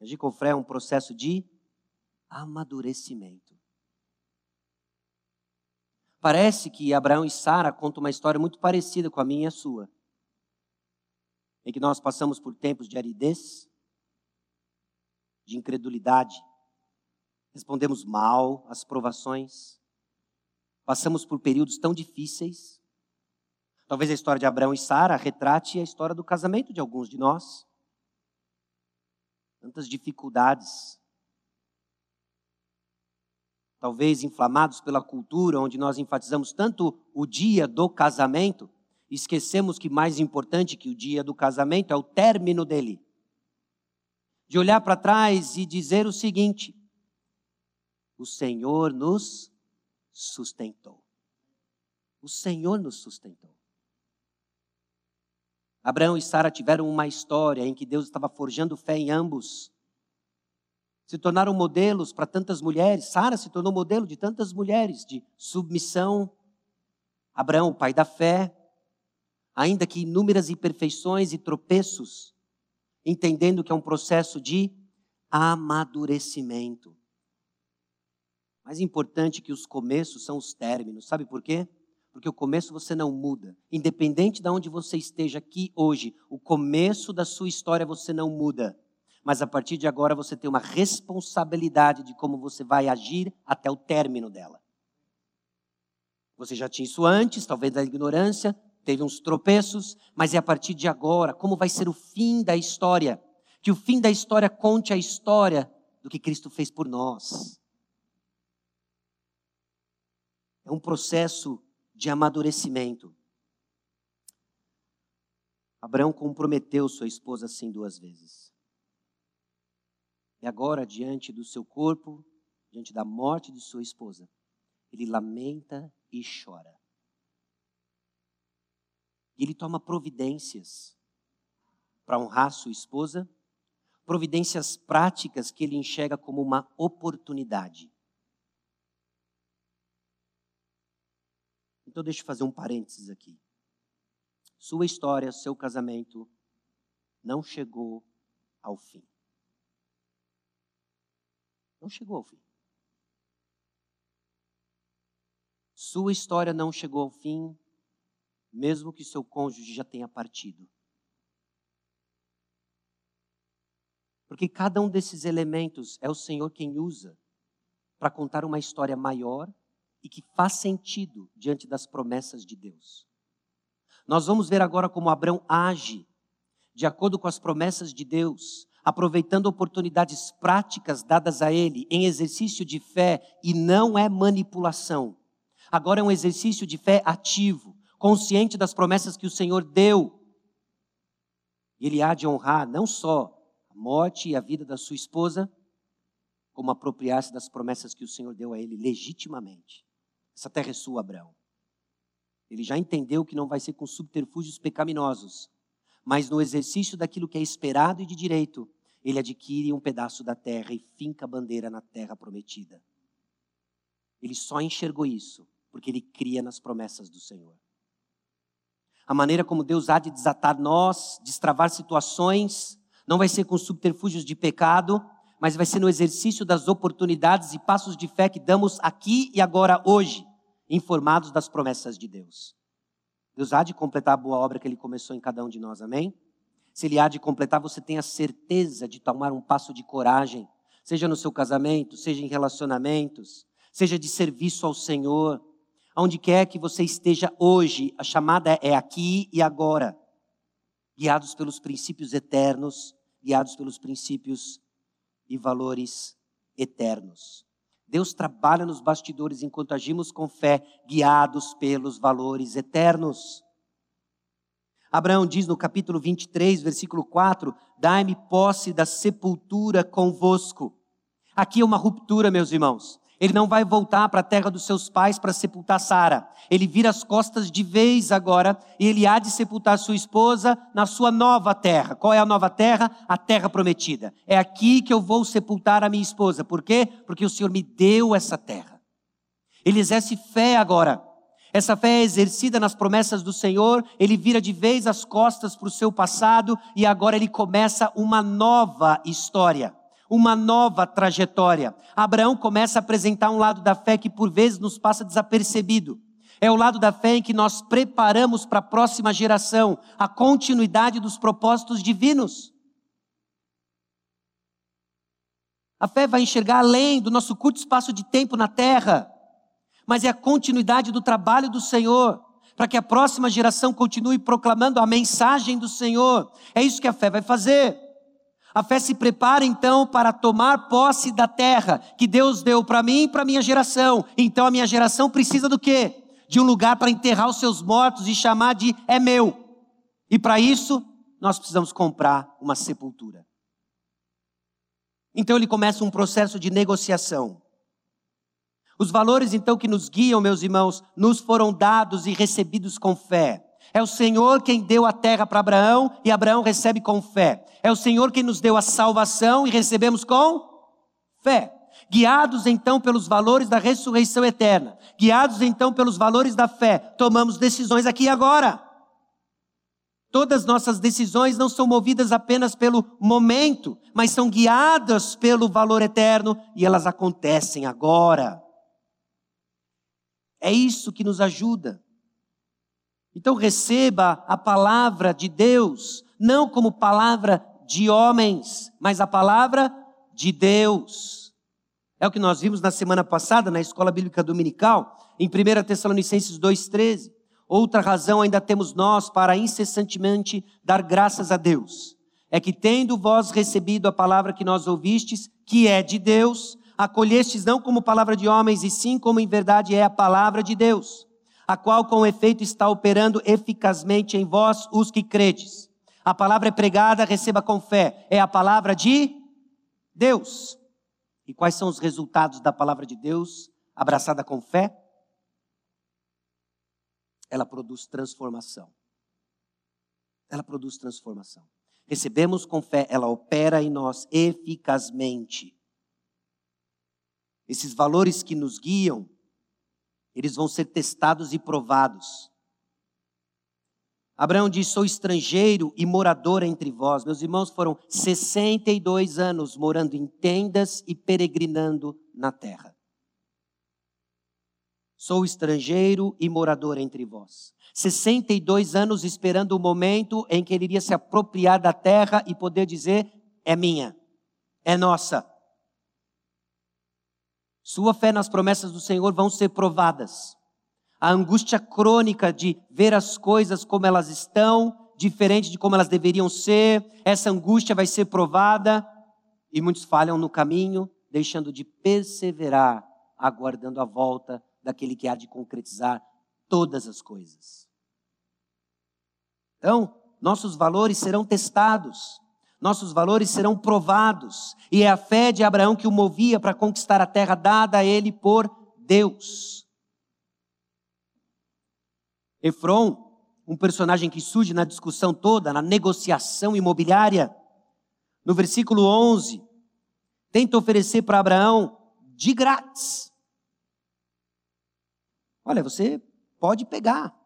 A: Agir com fé é um processo de amadurecimento. Parece que Abraão e Sara contam uma história muito parecida com a minha e a sua. Em que nós passamos por tempos de aridez, de incredulidade, respondemos mal às provações, passamos por períodos tão difíceis. Talvez a história de Abraão e Sara retrate a história do casamento de alguns de nós. Tantas dificuldades, talvez inflamados pela cultura, onde nós enfatizamos tanto o dia do casamento, esquecemos que mais importante que o dia do casamento é o término dele. De olhar para trás e dizer o seguinte: o Senhor nos sustentou. O Senhor nos sustentou. Abraão e Sara tiveram uma história em que Deus estava forjando fé em ambos se tornaram modelos para tantas mulheres. Sara se tornou modelo de tantas mulheres, de submissão. Abraão, o pai da fé, ainda que inúmeras imperfeições e tropeços, entendendo que é um processo de amadurecimento. Mais importante que os começos são os términos. Sabe por quê? Porque o começo você não muda. Independente de onde você esteja aqui hoje, o começo da sua história você não muda mas a partir de agora você tem uma responsabilidade de como você vai agir até o término dela. Você já tinha isso antes, talvez da ignorância, teve uns tropeços, mas é a partir de agora, como vai ser o fim da história? Que o fim da história conte a história do que Cristo fez por nós. É um processo de amadurecimento. Abraão comprometeu sua esposa assim duas vezes. E agora, diante do seu corpo, diante da morte de sua esposa, ele lamenta e chora. E ele toma providências para honrar sua esposa, providências práticas que ele enxerga como uma oportunidade. Então, deixa eu fazer um parênteses aqui. Sua história, seu casamento, não chegou ao fim. Não chegou ao fim. Sua história não chegou ao fim, mesmo que seu cônjuge já tenha partido. Porque cada um desses elementos é o Senhor quem usa para contar uma história maior e que faz sentido diante das promessas de Deus. Nós vamos ver agora como Abraão age de acordo com as promessas de Deus, aproveitando oportunidades práticas dadas a ele em exercício de fé e não é manipulação. Agora é um exercício de fé ativo, consciente das promessas que o Senhor deu. E ele há de honrar não só a morte e a vida da sua esposa, como apropriar-se das promessas que o Senhor deu a ele legitimamente. Essa terra é sua, Abraão. Ele já entendeu que não vai ser com subterfúgios pecaminosos, mas no exercício daquilo que é esperado e de direito, ele adquire um pedaço da terra e finca a bandeira na terra prometida. Ele só enxergou isso porque ele cria nas promessas do Senhor. A maneira como Deus há de desatar nós, destravar situações, não vai ser com subterfúgios de pecado, mas vai ser no exercício das oportunidades e passos de fé que damos aqui e agora, hoje, informados das promessas de Deus. Deus há de completar a boa obra que Ele começou em cada um de nós, amém? Se Ele há de completar, você tem a certeza de tomar um passo de coragem, seja no seu casamento, seja em relacionamentos, seja de serviço ao Senhor, aonde quer que você esteja hoje, a chamada é aqui e agora, guiados pelos princípios eternos, guiados pelos princípios e valores eternos. Deus trabalha nos bastidores enquanto agimos com fé, guiados pelos valores eternos. Abraão diz no capítulo 23, versículo 4: Dai-me posse da sepultura convosco. Aqui é uma ruptura, meus irmãos. Ele não vai voltar para a terra dos seus pais para sepultar Sara. Ele vira as costas de vez agora e ele há de sepultar sua esposa na sua nova terra. Qual é a nova terra? A terra prometida. É aqui que eu vou sepultar a minha esposa. Por quê? Porque o Senhor me deu essa terra. Ele exerce fé agora. Essa fé é exercida nas promessas do Senhor, ele vira de vez as costas para o seu passado e agora ele começa uma nova história uma nova trajetória. Abraão começa a apresentar um lado da fé que por vezes nos passa desapercebido. É o lado da fé em que nós preparamos para a próxima geração a continuidade dos propósitos divinos. A fé vai enxergar além do nosso curto espaço de tempo na terra, mas é a continuidade do trabalho do Senhor, para que a próxima geração continue proclamando a mensagem do Senhor. É isso que a fé vai fazer. A fé se prepara então para tomar posse da terra que Deus deu para mim e para minha geração. Então a minha geração precisa do quê? De um lugar para enterrar os seus mortos e chamar de é meu. E para isso, nós precisamos comprar uma sepultura. Então ele começa um processo de negociação. Os valores então que nos guiam, meus irmãos, nos foram dados e recebidos com fé. É o Senhor quem deu a terra para Abraão e Abraão recebe com fé. É o Senhor quem nos deu a salvação e recebemos com fé. Guiados então pelos valores da ressurreição eterna, guiados então pelos valores da fé, tomamos decisões aqui e agora. Todas nossas decisões não são movidas apenas pelo momento, mas são guiadas pelo valor eterno e elas acontecem agora. É isso que nos ajuda. Então receba a palavra de Deus, não como palavra de homens, mas a palavra de Deus. É o que nós vimos na semana passada na escola bíblica dominical, em 1 Tessalonicenses 2,13. Outra razão ainda temos nós para incessantemente dar graças a Deus. É que, tendo vós recebido a palavra que nós ouvistes, que é de Deus, acolhestes não como palavra de homens, e sim como em verdade é a palavra de Deus a qual com efeito está operando eficazmente em vós os que credes. A palavra é pregada, receba com fé. É a palavra de Deus. E quais são os resultados da palavra de Deus abraçada com fé? Ela produz transformação. Ela produz transformação. Recebemos com fé, ela opera em nós eficazmente. Esses valores que nos guiam eles vão ser testados e provados. Abraão diz: Sou estrangeiro e morador entre vós. Meus irmãos foram 62 anos morando em tendas e peregrinando na terra. Sou estrangeiro e morador entre vós. 62 anos esperando o momento em que ele iria se apropriar da terra e poder dizer: É minha, é nossa. Sua fé nas promessas do Senhor vão ser provadas. A angústia crônica de ver as coisas como elas estão, diferente de como elas deveriam ser, essa angústia vai ser provada e muitos falham no caminho, deixando de perseverar, aguardando a volta daquele que há de concretizar todas as coisas. Então, nossos valores serão testados, nossos valores serão provados. E é a fé de Abraão que o movia para conquistar a terra dada a ele por Deus. Efron, um personagem que surge na discussão toda, na negociação imobiliária, no versículo 11, tenta oferecer para Abraão de grátis. Olha, você pode pegar.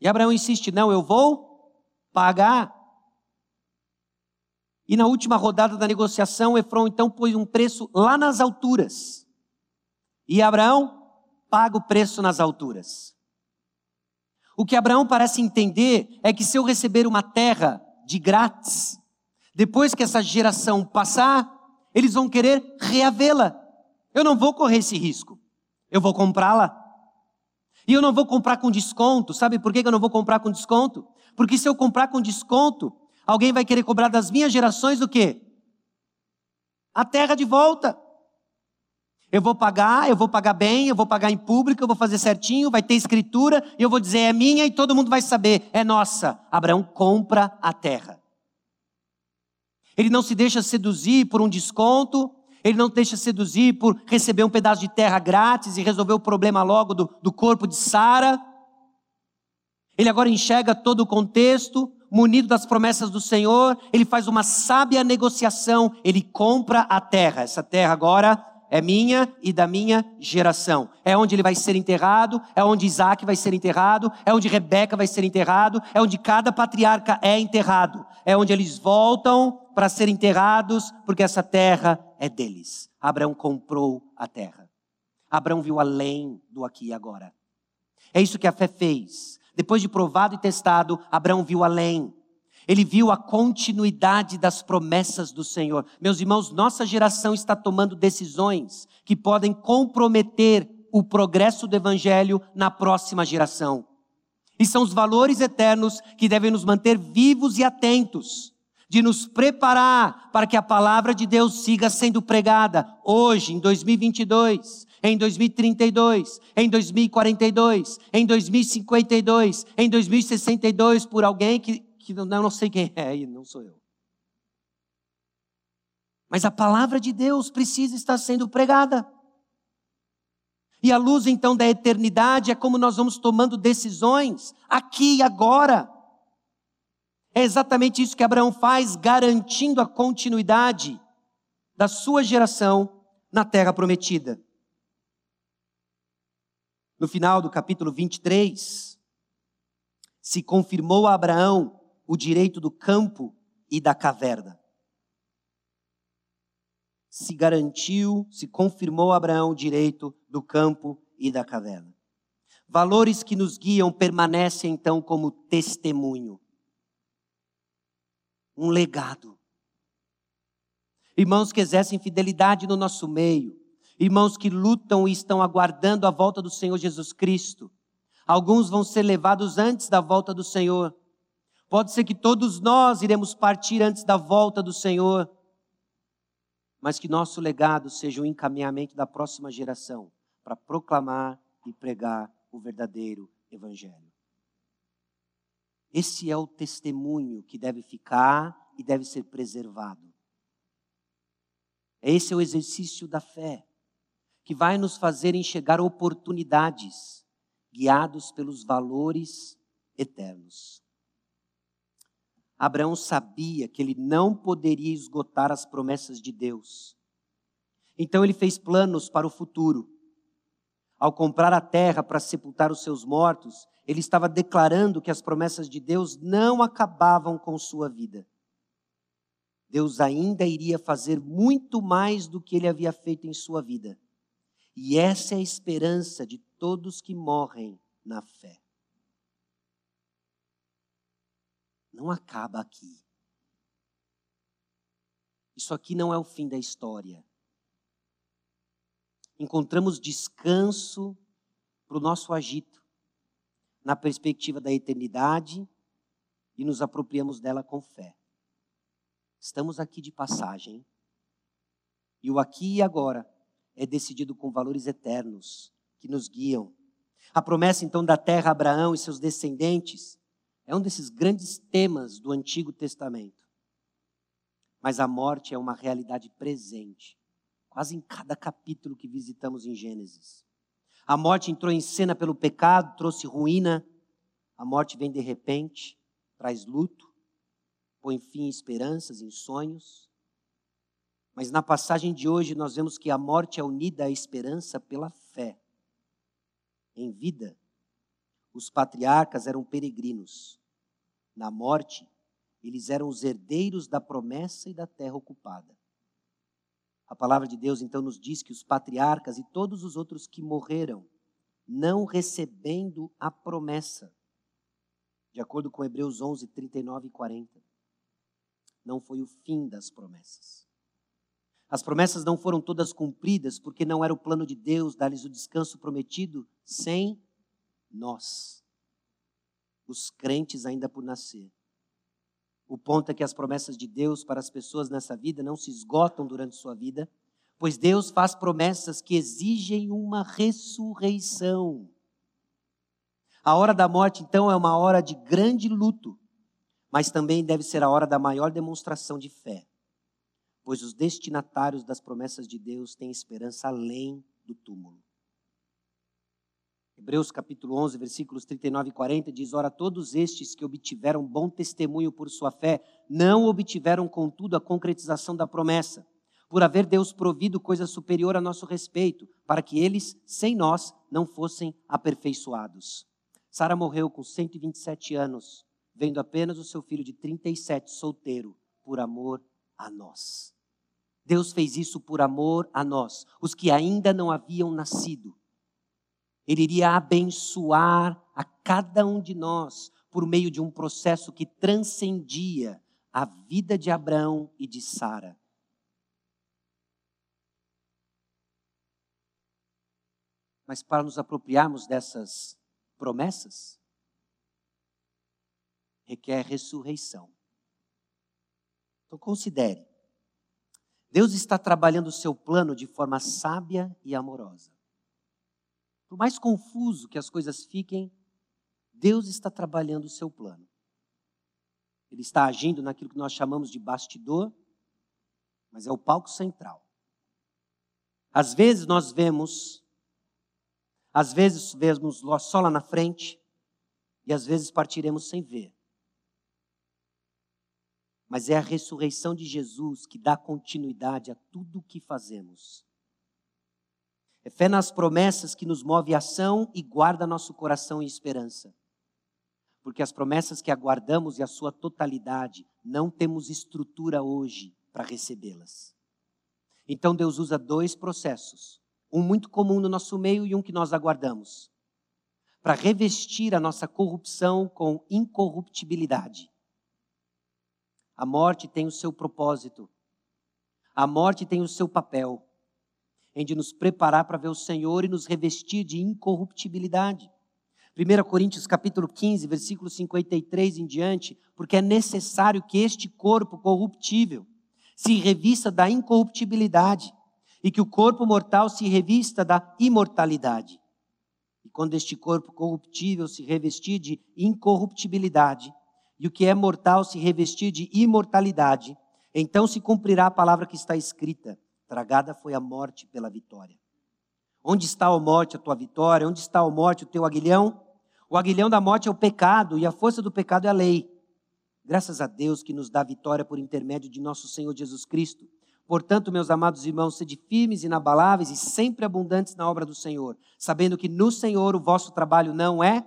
A: E Abraão insiste: não, eu vou pagar. E na última rodada da negociação, Efron então pôs um preço lá nas alturas. E Abraão paga o preço nas alturas. O que Abraão parece entender é que se eu receber uma terra de grátis, depois que essa geração passar, eles vão querer reavê-la. Eu não vou correr esse risco. Eu vou comprá-la. E eu não vou comprar com desconto. Sabe por que eu não vou comprar com desconto? Porque se eu comprar com desconto, alguém vai querer cobrar das minhas gerações o quê? A terra de volta. Eu vou pagar, eu vou pagar bem, eu vou pagar em público, eu vou fazer certinho, vai ter escritura, e eu vou dizer é minha e todo mundo vai saber, é nossa. Abraão compra a terra. Ele não se deixa seduzir por um desconto, ele não deixa seduzir por receber um pedaço de terra grátis e resolver o problema logo do, do corpo de Sara. Ele agora enxerga todo o contexto, munido das promessas do Senhor, ele faz uma sábia negociação, ele compra a terra. Essa terra agora é minha e da minha geração. É onde ele vai ser enterrado, é onde Isaac vai ser enterrado, é onde Rebeca vai ser enterrado, é onde cada patriarca é enterrado, é onde eles voltam para serem enterrados, porque essa terra é deles. Abraão comprou a terra. Abraão viu além do aqui e agora. É isso que a fé fez. Depois de provado e testado, Abraão viu além. Ele viu a continuidade das promessas do Senhor. Meus irmãos, nossa geração está tomando decisões que podem comprometer o progresso do Evangelho na próxima geração. E são os valores eternos que devem nos manter vivos e atentos de nos preparar para que a palavra de Deus siga sendo pregada hoje, em 2022, em 2032, em 2042, em 2052, em 2062, por alguém que, que não, não sei quem é, e não sou eu. Mas a palavra de Deus precisa estar sendo pregada. E a luz então da eternidade é como nós vamos tomando decisões aqui e agora. É exatamente isso que Abraão faz, garantindo a continuidade da sua geração na terra prometida. No final do capítulo 23, se confirmou a Abraão o direito do campo e da caverna. Se garantiu, se confirmou a Abraão o direito do campo e da caverna. Valores que nos guiam permanecem então como testemunho um legado. Irmãos que exercem fidelidade no nosso meio, irmãos que lutam e estão aguardando a volta do Senhor Jesus Cristo. Alguns vão ser levados antes da volta do Senhor. Pode ser que todos nós iremos partir antes da volta do Senhor, mas que nosso legado seja o encaminhamento da próxima geração para proclamar e pregar o verdadeiro Evangelho. Esse é o testemunho que deve ficar e deve ser preservado. Esse é o exercício da fé, que vai nos fazer enxergar oportunidades, guiados pelos valores eternos. Abraão sabia que ele não poderia esgotar as promessas de Deus. Então ele fez planos para o futuro. Ao comprar a terra para sepultar os seus mortos, ele estava declarando que as promessas de Deus não acabavam com sua vida. Deus ainda iria fazer muito mais do que ele havia feito em sua vida. E essa é a esperança de todos que morrem na fé. Não acaba aqui. Isso aqui não é o fim da história. Encontramos descanso para o nosso agito na perspectiva da eternidade e nos apropriamos dela com fé. Estamos aqui de passagem e o aqui e agora é decidido com valores eternos que nos guiam. A promessa então da terra a Abraão e seus descendentes É um desses grandes temas do Antigo Testamento. Mas a morte é uma realidade presente, quase em cada capítulo que visitamos em Gênesis. A morte entrou em cena pelo pecado, trouxe ruína. A morte vem de repente, traz luto, põe fim em esperanças, em sonhos. Mas na passagem de hoje nós vemos que a morte é unida à esperança pela fé. Em vida, os patriarcas eram peregrinos. Na morte, eles eram os herdeiros da promessa e da terra ocupada. A palavra de Deus então nos diz que os patriarcas e todos os outros que morreram, não recebendo a promessa, de acordo com Hebreus 11, 39 e 40, não foi o fim das promessas. As promessas não foram todas cumpridas porque não era o plano de Deus dar-lhes o descanso prometido sem nós, os crentes ainda por nascer. O ponto é que as promessas de Deus para as pessoas nessa vida não se esgotam durante sua vida, pois Deus faz promessas que exigem uma ressurreição. A hora da morte, então, é uma hora de grande luto, mas também deve ser a hora da maior demonstração de fé pois os destinatários das promessas de Deus têm esperança além do túmulo. Hebreus capítulo 11, versículos 39 e 40 diz: Ora, todos estes que obtiveram bom testemunho por sua fé, não obtiveram, contudo, a concretização da promessa, por haver Deus provido coisa superior a nosso respeito, para que eles, sem nós, não fossem aperfeiçoados. Sara morreu com 127 anos, vendo apenas o seu filho de 37 solteiro, por amor a nós. Deus fez isso por amor a nós, os que ainda não haviam nascido. Ele iria abençoar a cada um de nós por meio de um processo que transcendia a vida de Abraão e de Sara. Mas para nos apropriarmos dessas promessas, requer ressurreição. Então considere. Deus está trabalhando o seu plano de forma sábia e amorosa. Por mais confuso que as coisas fiquem, Deus está trabalhando o seu plano. Ele está agindo naquilo que nós chamamos de bastidor, mas é o palco central. Às vezes nós vemos, às vezes vemos só lá na frente, e às vezes partiremos sem ver mas é a ressurreição de Jesus que dá continuidade a tudo o que fazemos. É fé nas promessas que nos move a ação e guarda nosso coração em esperança. Porque as promessas que aguardamos e a sua totalidade, não temos estrutura hoje para recebê-las. Então Deus usa dois processos, um muito comum no nosso meio e um que nós aguardamos, para revestir a nossa corrupção com incorruptibilidade a morte tem o seu propósito. A morte tem o seu papel em de nos preparar para ver o Senhor e nos revestir de incorruptibilidade. 1 Coríntios capítulo 15, versículo 53 em diante, porque é necessário que este corpo corruptível se revista da incorruptibilidade e que o corpo mortal se revista da imortalidade. E quando este corpo corruptível se revestir de incorruptibilidade, e o que é mortal se revestir de imortalidade, então se cumprirá a palavra que está escrita: tragada foi a morte pela vitória. Onde está a morte, a tua vitória? Onde está a morte, o teu aguilhão? O aguilhão da morte é o pecado e a força do pecado é a lei. Graças a Deus que nos dá vitória por intermédio de nosso Senhor Jesus Cristo. Portanto, meus amados irmãos, sede firmes, inabaláveis e sempre abundantes na obra do Senhor, sabendo que no Senhor o vosso trabalho não é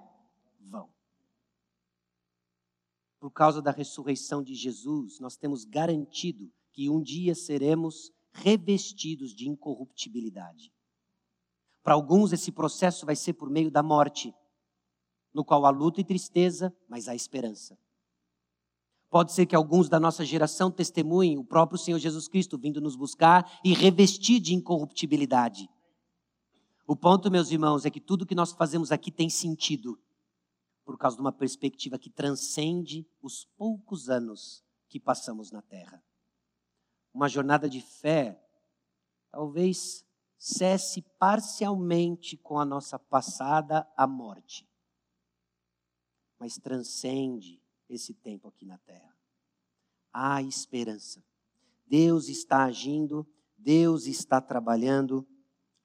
A: por causa da ressurreição de Jesus, nós temos garantido que um dia seremos revestidos de incorruptibilidade. Para alguns, esse processo vai ser por meio da morte, no qual há luta e tristeza, mas há esperança. Pode ser que alguns da nossa geração testemunhem o próprio Senhor Jesus Cristo vindo nos buscar e revestir de incorruptibilidade. O ponto, meus irmãos, é que tudo que nós fazemos aqui tem sentido por causa de uma perspectiva que transcende os poucos anos que passamos na Terra. Uma jornada de fé talvez cesse parcialmente com a nossa passada à morte. mas transcende esse tempo aqui na terra. Há esperança. Deus está agindo, Deus está trabalhando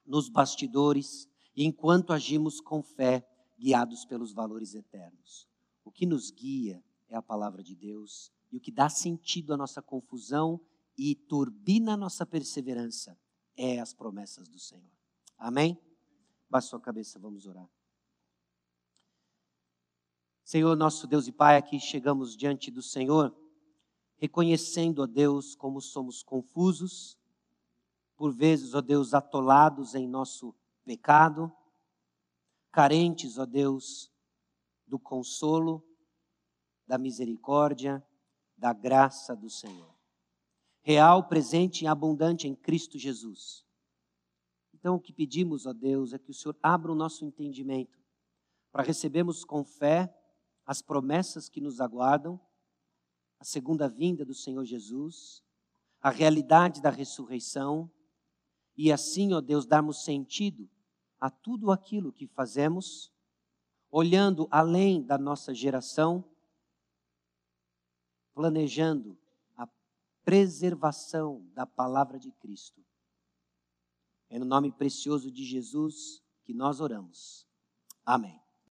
A: nos bastidores, enquanto agimos com fé, guiados pelos valores eternos. O que nos guia é a palavra de Deus, e o que dá sentido à nossa confusão e turbina a nossa perseverança é as promessas do Senhor. Amém? Baixe sua cabeça, vamos orar. Senhor, nosso Deus e Pai, aqui chegamos diante do Senhor, reconhecendo, ó Deus, como somos confusos, por vezes, ó Deus, atolados em nosso pecado, carentes, ó Deus, do consolo, da misericórdia, da graça do Senhor. Real, presente e abundante em Cristo Jesus. Então, o que pedimos, ó Deus, é que o Senhor abra o nosso entendimento para recebermos com fé as promessas que nos aguardam, a segunda vinda do Senhor Jesus, a realidade da ressurreição, e assim, ó Deus, darmos sentido a tudo aquilo que fazemos, olhando além da nossa geração, planejando a preservação da palavra de Cristo. É no nome precioso de Jesus que nós oramos. Amém.